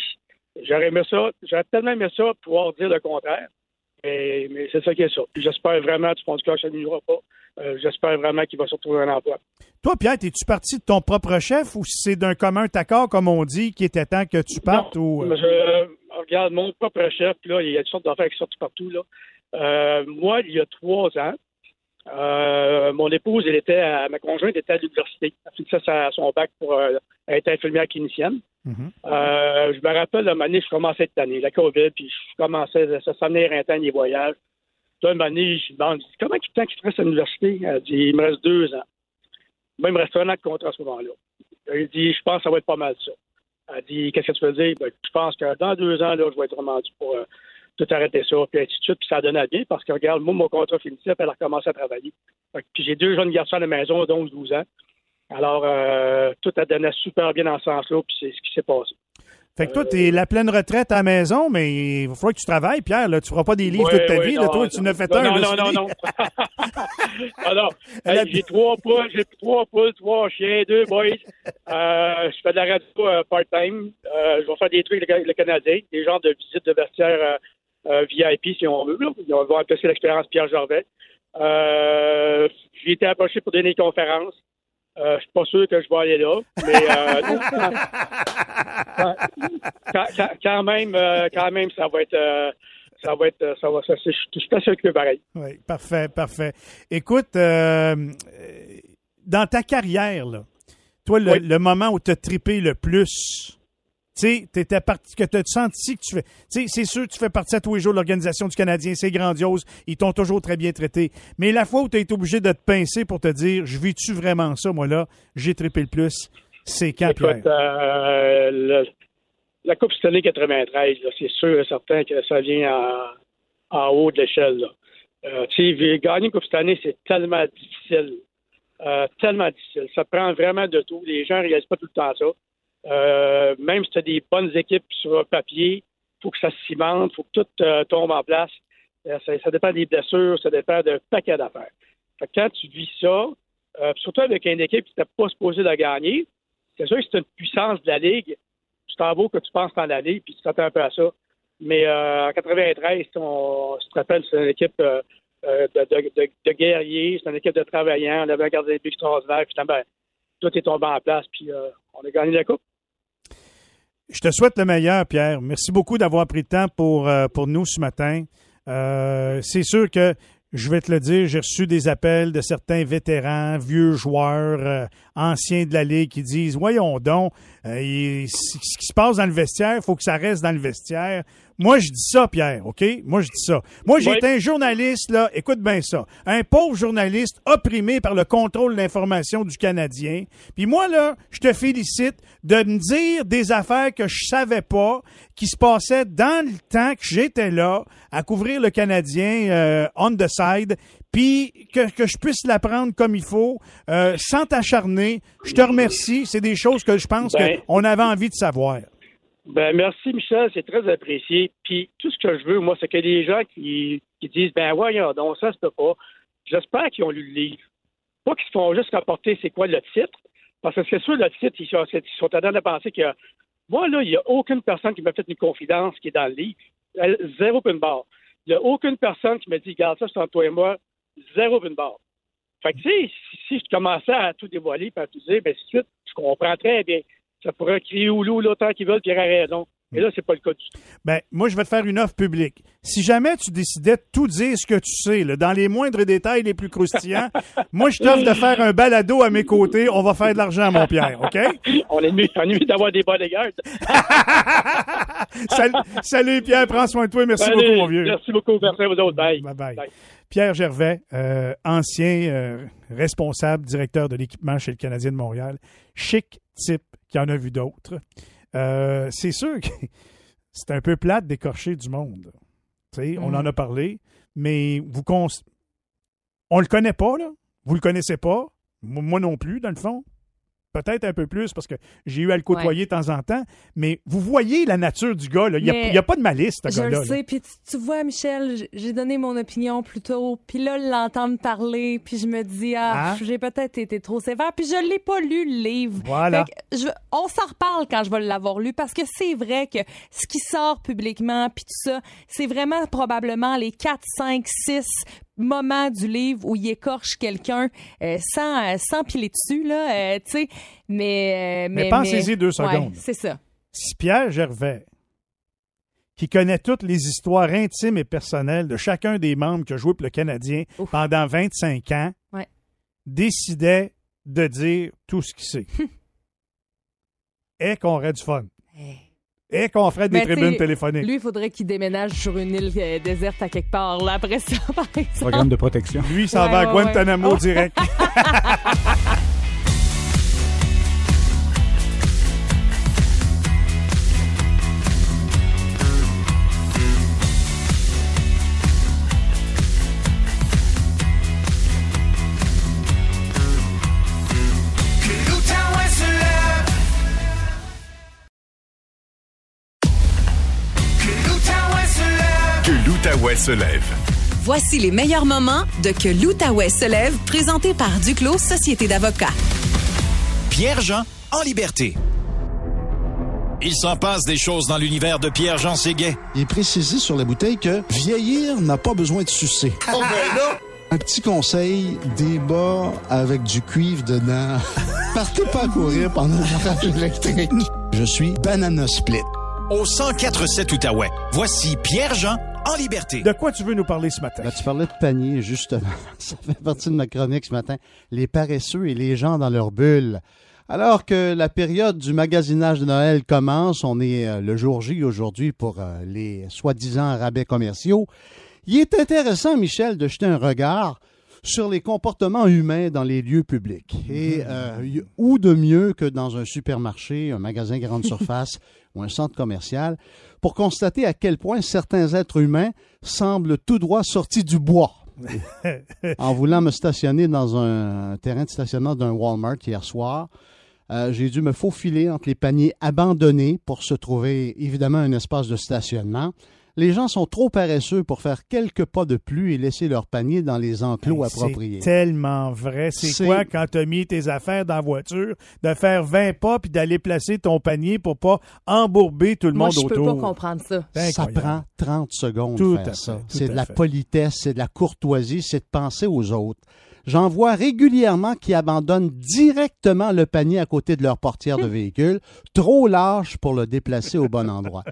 j'aurais aimé ça, j'aurais tellement aimé ça pouvoir dire le contraire. Mais, mais c'est ça qui est ça. J'espère vraiment, fond du cœur, ça ne pas. Euh, j'espère vraiment qu'il va se retrouver un emploi. Toi, Pierre, es-tu parti de ton propre chef ou c'est d'un commun accord, comme on dit, qui était temps que tu partes? ou... Je, euh, regarde, mon propre chef, là, il y a toutes sortes d'affaires qui sortent partout. Là. Euh, moi, il y a trois ans, euh, mon épouse, elle était à, ma conjointe était à l'université. Elle a fait ça son bac pour euh, être infirmière clinicienne. Mhm. Euh, je me rappelle, à un moment donné, je commençais cette année, la COVID, puis je commençais, ça s'en venait un temps, les voyages. Puis, à un moment donné, je lui demande, je comment il temps qu'il te reste à l'université? Elle dit, il me reste deux ans. Moi, il me reste un an de contrat à ce moment-là. Elle dit, je pense que ça va être pas mal ça. Elle dit, qu'est-ce que tu veux dire? Ben, je pense que dans deux ans, là, je vais être dû pour tout arrêter ça, puis ainsi de suite. Puis ça donnait bien parce que, regarde, moi, mon contrat finissait, puis elle a recommencé à travailler. Puis j'ai deux jeunes garçons à la maison, d'11, 12 ans. Alors, euh, tout a donné super bien dans ce sens-là, puis c'est ce qui s'est passé. Fait que toi, t'es la pleine retraite à la maison, mais il va falloir que tu travailles, Pierre. Là. Tu feras pas des livres Ouais, toute ta ouais, vie. non, là. Toi, non, tu n'as fait non, un. Non, non, non, non. ah non. Hey, j'ai trois poules, j'ai trois poules, trois chiens, deux boys. Euh, je fais de la radio euh, part-time. Euh, je vais faire des trucs avec le, le Canadien, des genres de visites de vestiaire euh, euh, VIP, si on veut. On va apprécier l'expérience Pierre Gervais. Euh, j'ai été approché pour donner une conférence. Euh, je suis pas sûr que je vais aller là, mais euh, quand, quand- quand même, euh, quand même, ça va être, euh, ça va être, ça va, ça, je suis assez occupé pareil. Oui, parfait, parfait. Écoute, euh, euh, dans ta carrière, là, toi, le, Oui. le moment où tu as trippé le plus, tu sais, parti, que tu as senti que tu fais. Tu sais, c'est sûr, tu fais partie à tous les jours de l'Organisation du Canadien, c'est grandiose, ils t'ont toujours très bien traité. Mais la fois où tu as été obligé de te pincer pour te dire, je vis-tu vraiment ça, moi, là, j'ai trippé le plus, c'est quand? Écoute, euh, le- la Coupe Stanley 93, là, c'est sûr et certain que ça vient en, en haut de l'échelle. Euh, tu sais, gagner une Coupe Stanley, c'est tellement difficile. Euh, tellement difficile. Ça prend vraiment de tout. Les gens ne réalisent pas tout le temps ça. Euh, même si tu as des bonnes équipes sur un papier, faut que ça se cimente, faut que tout euh, tombe en place. Euh, ça, dépend des blessures, ça dépend d'un paquet d'affaires. Quand tu vis ça, euh, surtout avec une équipe qui n'était pas supposée de gagner, c'est sûr que c'est une puissance de la Ligue. Tu t'en vas que tu penses dans la Ligue, puis tu t'attends un peu à ça. Mais en 93, on, tu te rappelles, c'est une équipe de, guerriers, c'est une équipe de travaillants, on avait un gardien de but extraordinaire, puis ben, tout est tombé en place, puis on a gagné la Coupe. Je te souhaite le meilleur, Pierre. Merci beaucoup d'avoir pris le temps pour, euh, nous ce matin. Euh, c'est sûr que je vais te le dire, j'ai reçu des appels de certains vétérans, vieux joueurs, euh, anciens de la Ligue qui disent Voyons donc, euh, il- ce qui se passe dans le vestiaire, il faut que ça reste dans le vestiaire. Moi, je dis ça, Pierre, OK? Moi, je dis ça. Moi, j'ai Oui. été un journaliste, là, écoute bien ça. Un pauvre journaliste opprimé par le contrôle de l'information du Canadien. Puis moi, là, je te félicite de me dire des affaires que je savais pas, qui se passaient dans le temps que j'étais là, à couvrir le Canadien euh, on the side, puis que, que je puisse l'apprendre comme il faut, euh, sans t'acharner. Je te remercie. C'est des choses que je pense Ben- qu'on avait envie de savoir. Ben merci Michel, c'est très apprécié. Puis tout ce que je veux, moi, c'est qu'il y ait des gens qui, qui disent Ben voyons donc, ça se peut pas. J'espère qu'ils ont lu le livre. Pas qu'ils se font juste rapporter c'est quoi le titre. Parce que c'est sûr, le titre, ils sont, ils sont en train de penser que moi, là, il n'y a aucune personne qui m'a fait une confidence qui est dans le livre. Zéro pin barre. Il n'y a aucune personne qui m'a dit Regarde ça, c'est entre toi et moi, zéro pin barre. Fait que tu si, si je commençais à tout dévoiler et à tout dire, ben c'est je comprends très bien. Ça pourrait crier au loup l'autant qu'ils veulent, puis il raison. Et là, c'est pas le cas du tout. Ben, moi, je vais te faire une offre publique. Si jamais tu décidais de tout dire ce que tu sais, là, dans les moindres détails les plus croustillants, moi, je t'offre de faire un balado à mes côtés. On va faire de l'argent, mon Pierre, OK? On est mieux, mieux d'avoir des bodyguards. salut, salut, Pierre. Prends soin de toi. Merci beaucoup, mon vieux. Merci beaucoup. Merci à vous autres. Bye. Bye-bye. Bye. Pierre Gervais, euh, ancien euh, responsable, directeur de l'équipement chez le Canadien de Montréal. Chic type qui en a vu d'autres. Euh, c'est sûr que c'est un peu plate d'écorcher du monde. On en a parlé, mais vous cons... on le connaît pas, là. Vous le connaissez pas. Mo- Moi non plus, dans le fond. Peut-être un peu plus parce que j'ai eu à le côtoyer de temps en temps. Mais vous voyez la nature du gars. là. Il n'y a, pas de malice, ce Je gars-là. le là. sais, puis tu, tu vois, Michel, j'ai donné mon opinion plus tôt, puis là, l'entendre parler, puis je me dis, ah, Hein? j'ai peut-être été trop sévère, puis je l'ai pas lu, le livre. Voilà. Que je- on s'en reparle quand je vais l'avoir lu, parce que c'est vrai que ce qui sort publiquement, puis tout ça, c'est vraiment probablement les 4, 5, 6 moments du livre où il écorche quelqu'un euh, sans, euh, sans piler dessus, là, euh, tu sais, mais... euh, Mais pensez-y deux ouais, secondes. c'est ça. si Pierre Gervais, qui connaît toutes les histoires intimes et personnelles de chacun des membres qui a joué pour le Canadien Ouf. pendant 25 ans, Ouais. décidait de dire tout ce qu'il sait, et qu'on aurait du fun, et qu'on ferait des Mais tribunes téléphoniques. Lui, il faudrait qu'il déménage sur une île euh, déserte à quelque part, là, après ça, par exemple. Programme de protection. Lui, il s'en Ouais, va à ouais, ouais. Guantanamo Oh. direct. se lève. Voici les meilleurs moments de Que l'Outaouais se lève, présenté par Duclos Société d'avocats. Pierre-Jean en liberté. Il s'en passe des choses dans l'univers de Pierre-Jean Séguet. Il est précisé sur la bouteille que vieillir n'a pas besoin de sucer. Oh ben là! Un petit conseil, des bas avec du cuivre dedans. Partez pas à courir pendant le rage électrique. Je suis Banana Split. Au 104.7 Outaouais, voici Pierre-Jean en liberté. De quoi tu veux nous parler ce matin? Ben, tu parlais de panier, justement. Ça fait partie de ma chronique ce matin. Les paresseux et les gens dans leur bulle. Alors que la période du magasinage de Noël commence, on est euh, le jour J aujourd'hui pour euh, les soi-disant rabais commerciaux. Il est intéressant, Michel, de jeter un regard sur les comportements humains dans les lieux publics. Et euh, y- où de mieux que dans un supermarché, un magasin grande surface ou un centre commercial pour constater à quel point certains êtres humains semblent tout droit sortis du bois. en voulant me stationner dans un terrain de stationnement d'un Walmart hier soir, euh, j'ai dû me faufiler entre les paniers abandonnés pour se trouver évidemment un espace de stationnement. Les gens sont trop paresseux pour faire quelques pas de plus et laisser leur panier dans les enclos appropriés. C'est tellement vrai. C'est quoi quand tu as mis tes affaires dans la voiture, de faire 20 pas puis d'aller placer ton panier pour pas embourber tout le Moi, monde je peux autour? pas comprendre ça. C'est Ça incroyable. prend 30 secondes Tout à ça. C'est de la fait. politesse, c'est de la courtoisie, c'est de penser aux autres. J'en vois régulièrement qui abandonnent directement le panier à côté de leur portière de véhicule, trop large pour le déplacer au bon endroit.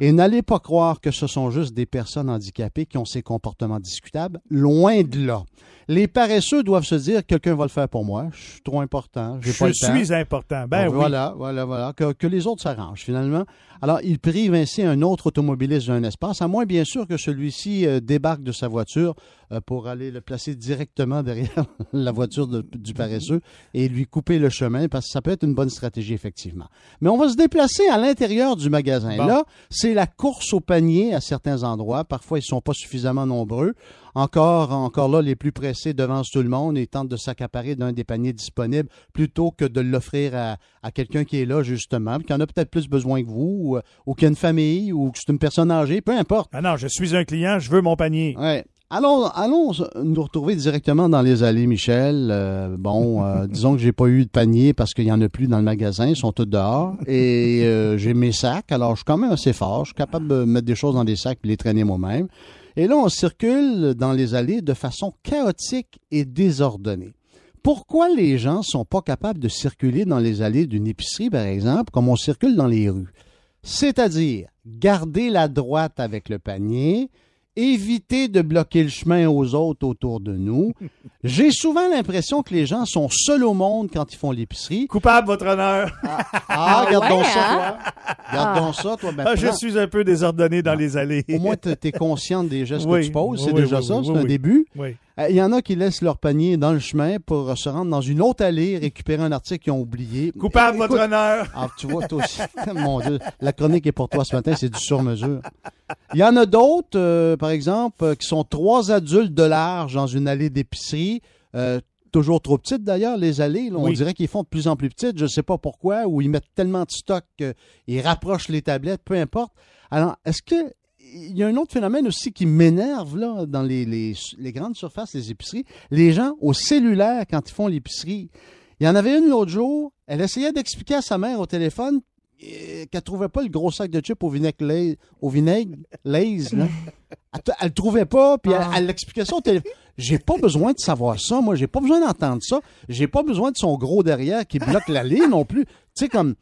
Et n'allez pas croire que ce sont juste des personnes handicapées qui ont ces comportements discutables. Loin de là. Les paresseux doivent se dire quelqu'un va le faire pour moi. Je suis trop important. pas Je temps. suis important. Ben oui. Voilà, voilà, voilà. Que, que les autres s'arrangent, finalement. Alors, il prive ainsi un autre automobiliste d'un espace, à moins, bien sûr, que celui-ci euh, débarque de sa voiture euh, pour aller le placer directement derrière la voiture de- du paresseux et lui couper le chemin, parce que ça peut être une bonne stratégie, effectivement. Mais on va se déplacer à l'intérieur du magasin. Bon. Là, c'est la course au panier à certains endroits. Parfois, ils sont pas suffisamment nombreux. Encore, encore là, les plus pressés devancent tout le monde et tentent de s'accaparer d'un des paniers disponibles plutôt que de l'offrir à, à quelqu'un qui est là, justement, qui en a peut-être plus besoin que vous, ou, euh, ou qui a une famille, ou que c'est une personne âgée, peu importe. Ah non, je suis un client, je veux mon panier. Ouais. Allons, allons nous retrouver directement dans les allées, Michel. Euh, bon, euh, disons que j'ai pas eu de panier parce qu'il y en a plus dans le magasin, ils sont tous dehors. Et euh, j'ai mes sacs, alors je suis quand même assez fort. Je suis capable de mettre des choses dans des sacs et les traîner moi-même. Et là, on circule dans les allées de façon chaotique et désordonnée. Pourquoi les gens sont pas capables de circuler dans les allées d'une épicerie, par exemple, comme on circule dans les rues? C'est-à-dire garder la droite avec le panier, éviter de bloquer le chemin aux autres autour de nous. J'ai souvent l'impression que les gens sont seuls au monde quand ils font l'épicerie. Coupable, votre honneur. Ah, regarde donc ouais, ça, toi. Regarde donc ça, toi. Ben, Ah, je suis un peu désordonné dans les allées. Au moins, tu es consciente des gestes Oui, que tu poses. C'est oui, déjà oui, ça, oui, c'est oui, un oui. début. Oui. Euh, Il y en a qui laissent leur panier dans le chemin pour se rendre dans une autre allée, récupérer un article qu'ils ont oublié. Coupable, Écoute, votre honneur. ah, tu vois, toi aussi. Mon Dieu, la chronique est pour toi ce matin, c'est du sur-mesure. Il y en a d'autres, euh, par exemple, euh, qui sont trois adultes de large dans une allée d'épicerie. euh, toujours trop petites d'ailleurs, les allées. là. on Oui. dirait qu'ils font de plus en plus petites. Je ne sais pas pourquoi, ou ils mettent tellement de stock qu'ils rapprochent les tablettes, peu importe. Alors, est-ce que. Il y a un autre phénomène aussi qui m'énerve là dans les, les- les grandes surfaces, les épiceries. Les gens au cellulaire quand ils font l'épicerie. Il y en avait une l'autre jour, elle essayait d'expliquer à sa mère au téléphone euh, qu'elle trouvait pas le gros sac de chips au vinaigre, au vinaigre Lay's, là. Elle, elle le trouvait pas, puis elle, elle l'expliquait ça au téléphone. J'ai pas besoin de savoir ça, moi. J'ai pas besoin d'entendre ça. J'ai pas besoin de son gros derrière qui bloque la ligne non plus. Tu sais, comme,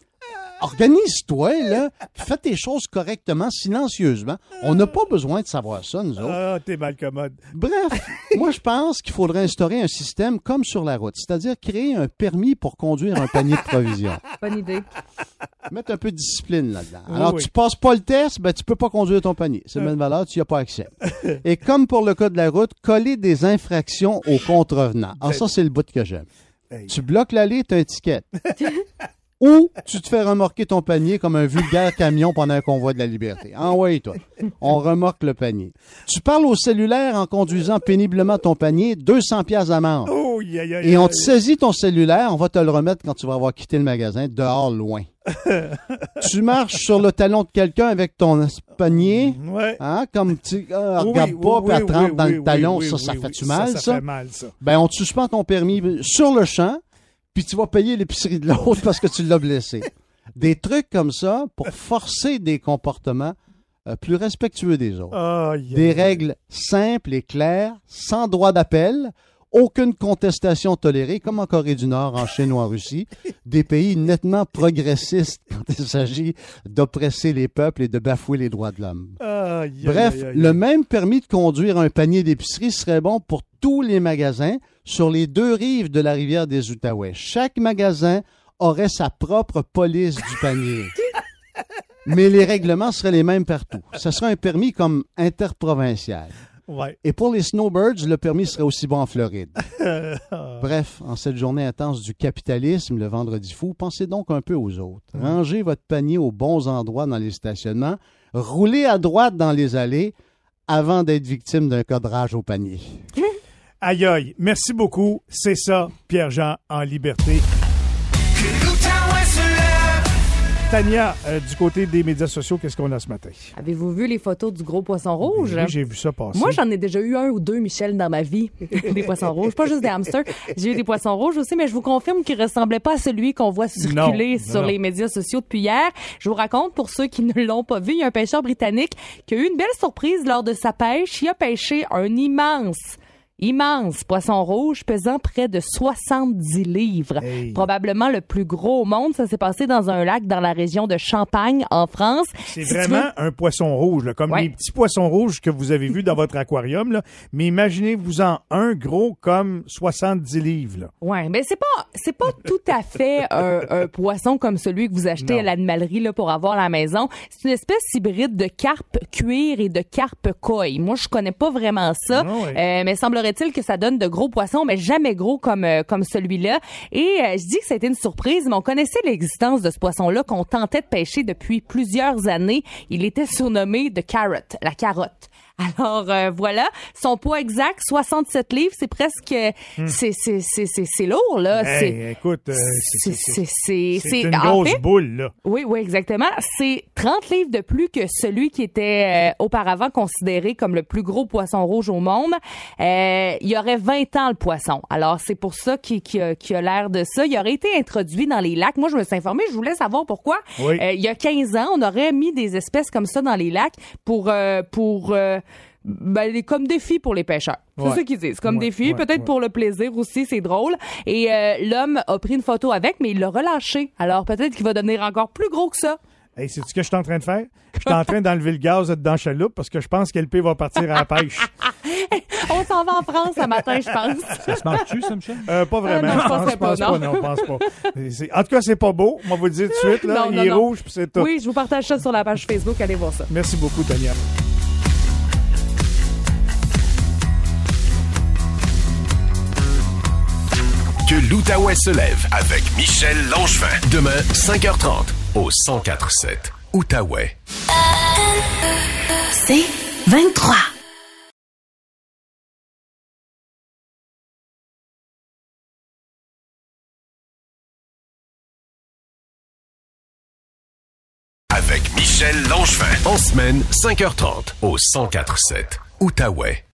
organise-toi, là. Fais tes choses correctement, silencieusement. On n'a pas besoin de savoir ça, nous autres. Ah, t'es mal commode. Bref, moi je pense qu'il faudrait instaurer un système comme sur la route, c'est-à-dire créer un permis pour conduire un panier de provisions. Bonne idée. Mettre un peu de discipline là-dedans. Oui, Alors oui. tu passes pas le test, ben tu peux pas conduire ton panier. C'est la même valeur, tu n'y as pas accès. Et comme pour le cas de la route, coller des infractions aux contrevenants. Alors ça c'est le bout que j'aime. Hey. Tu bloques l'allée, tu as un ticket. Ou tu te fais remorquer ton panier comme un vulgaire camion pendant un convoi de la liberté. Envoie toi. On remorque le panier. Tu parles au cellulaire en conduisant péniblement ton panier, 200 pièces d'amende. Oh Oh, Et on te saisit ton cellulaire, on va te le remettre quand tu vas avoir quitté le magasin, dehors loin. tu marches sur le talon de quelqu'un avec ton panier, Ouais. hein, comme tu ah, Oui, regarde oui, pas, oui, puis elle dans le talon, ça, fait-tu oui. mal, Ça, ça? fait mal, ça. Ben, on te suspend ton permis sur le champ, puis tu vas payer l'épicerie de l'autre parce que tu l'as blessé. Des trucs comme ça pour forcer des comportements euh, plus respectueux des autres. Des règles simples et claires, sans droit d'appel, aucune contestation tolérée, comme en Corée du Nord, en Chine ou en Russie, des pays nettement progressistes quand il s'agit d'oppresser les peuples et de bafouer les droits de l'homme. Bref, le même permis de conduire un panier d'épicerie serait bon pour tous les magasins sur les deux rives de la rivière des Outaouais. Chaque magasin aurait sa propre police du panier. Mais les règlements seraient les mêmes partout. Ce serait un permis comme interprovincial. Ouais. Et pour les snowbirds, le permis serait aussi bon en Floride. Bref, en cette journée intense du capitalisme, le vendredi fou, pensez donc un peu aux autres. Rangez votre panier aux bons endroits dans les stationnements. Roulez à droite dans les allées avant d'être victime d'un cadrage au panier. Aïe, aïe. Merci beaucoup. C'est ça, Pierre-Jean en liberté. Tania, euh, du côté des médias sociaux, qu'est-ce qu'on a ce matin? Avez-vous vu les photos du gros poisson rouge? Oui, j'ai vu ça passer. Moi, j'en ai déjà eu un ou deux, Michel, dans ma vie. des poissons rouges. Pas juste des hamsters. J'ai eu des poissons rouges aussi, mais je vous confirme qu'ils ressemblaient pas à celui qu'on voit circuler Non, sur non. les médias sociaux depuis hier. Je vous raconte, pour ceux qui ne l'ont pas vu, il y a un pêcheur britannique qui a eu une belle surprise lors de sa pêche. Il a pêché un immense Immense poisson rouge pesant près de 70 livres. Hey. Probablement le plus gros au monde. Ça s'est passé dans un lac dans la région de Champagne, en France. C'est Si vraiment veux- un poisson rouge, là, comme Ouais. les petits poissons rouges que vous avez vus dans votre aquarium. Là. Mais imaginez-vous-en un gros comme 70 livres. Là. Ouais, mais c'est pas c'est pas tout à fait un, un poisson comme celui que vous achetez Non. à l'animalerie là pour avoir à la maison. C'est une espèce hybride de carpe cuir et de carpe coille. Moi, je connais pas vraiment ça, Ah ouais. Euh, mais semblerait-il que ça donne de gros poissons, mais jamais gros comme euh, comme celui-là. Et euh, je dis que été une surprise, mais on connaissait l'existence de ce poisson-là qu'on tentait de pêcher depuis plusieurs années. Il était surnommé de carrot, la carotte. Alors euh, voilà, son poids exact 67 livres, c'est presque c'est c'est c'est c'est c'est lourd là, Hmm. Hey, c'est écoute, euh, c'est c'est c'est c'est une en grosse fait- boule. Là. oui, oui, exactement. C'est 30 livres de plus que celui qui était euh, auparavant considéré comme le plus gros poisson rouge au monde. Euh, il y aurait 20 ans le poisson. Alors, c'est pour ça qu'il qu'il a, qu'il a l'air de ça. Il aurait été introduit dans les lacs. Moi, je me suis informée, je voulais savoir pourquoi. Oui. Euh, il y a 15 ans, on aurait mis des espèces comme ça dans les lacs pour... euh, pour euh, ben, les- comme défi pour les pêcheurs. C'est Ouais. ça qu'ils disent. Comme Ouais, défi, ouais, peut-être ouais. pour le plaisir aussi, c'est drôle. Et euh, l'homme a pris une photo avec, mais il l'a relâché. Alors peut-être qu'il va devenir encore plus gros que ça. Hey, c'est ce que je suis en train de faire? Je suis en train d'enlever le gaz dans la chaloupe parce que je pense qu'LP va partir à la pêche. On s'en va en France ce matin, je pense. Ça se mange-tu, ça, Michel? Euh, pas vraiment. Ah non, je pas, pense non. non, je pense pas. En tout cas, c'est pas beau. On va vous le dire tout de suite. Là. Non, Il non, est non. rouge, puis c'est tout. Oui, je vous partage ça sur la page Facebook. Allez voir ça. Merci beaucoup, Tania. Que l'Outaouais se lève avec Michel Langevin. Demain, 5h30 au 104.7 Outaouais. C'est 23. Avec Michel Langevin. En semaine, 5h30 au 104.7 Outaouais.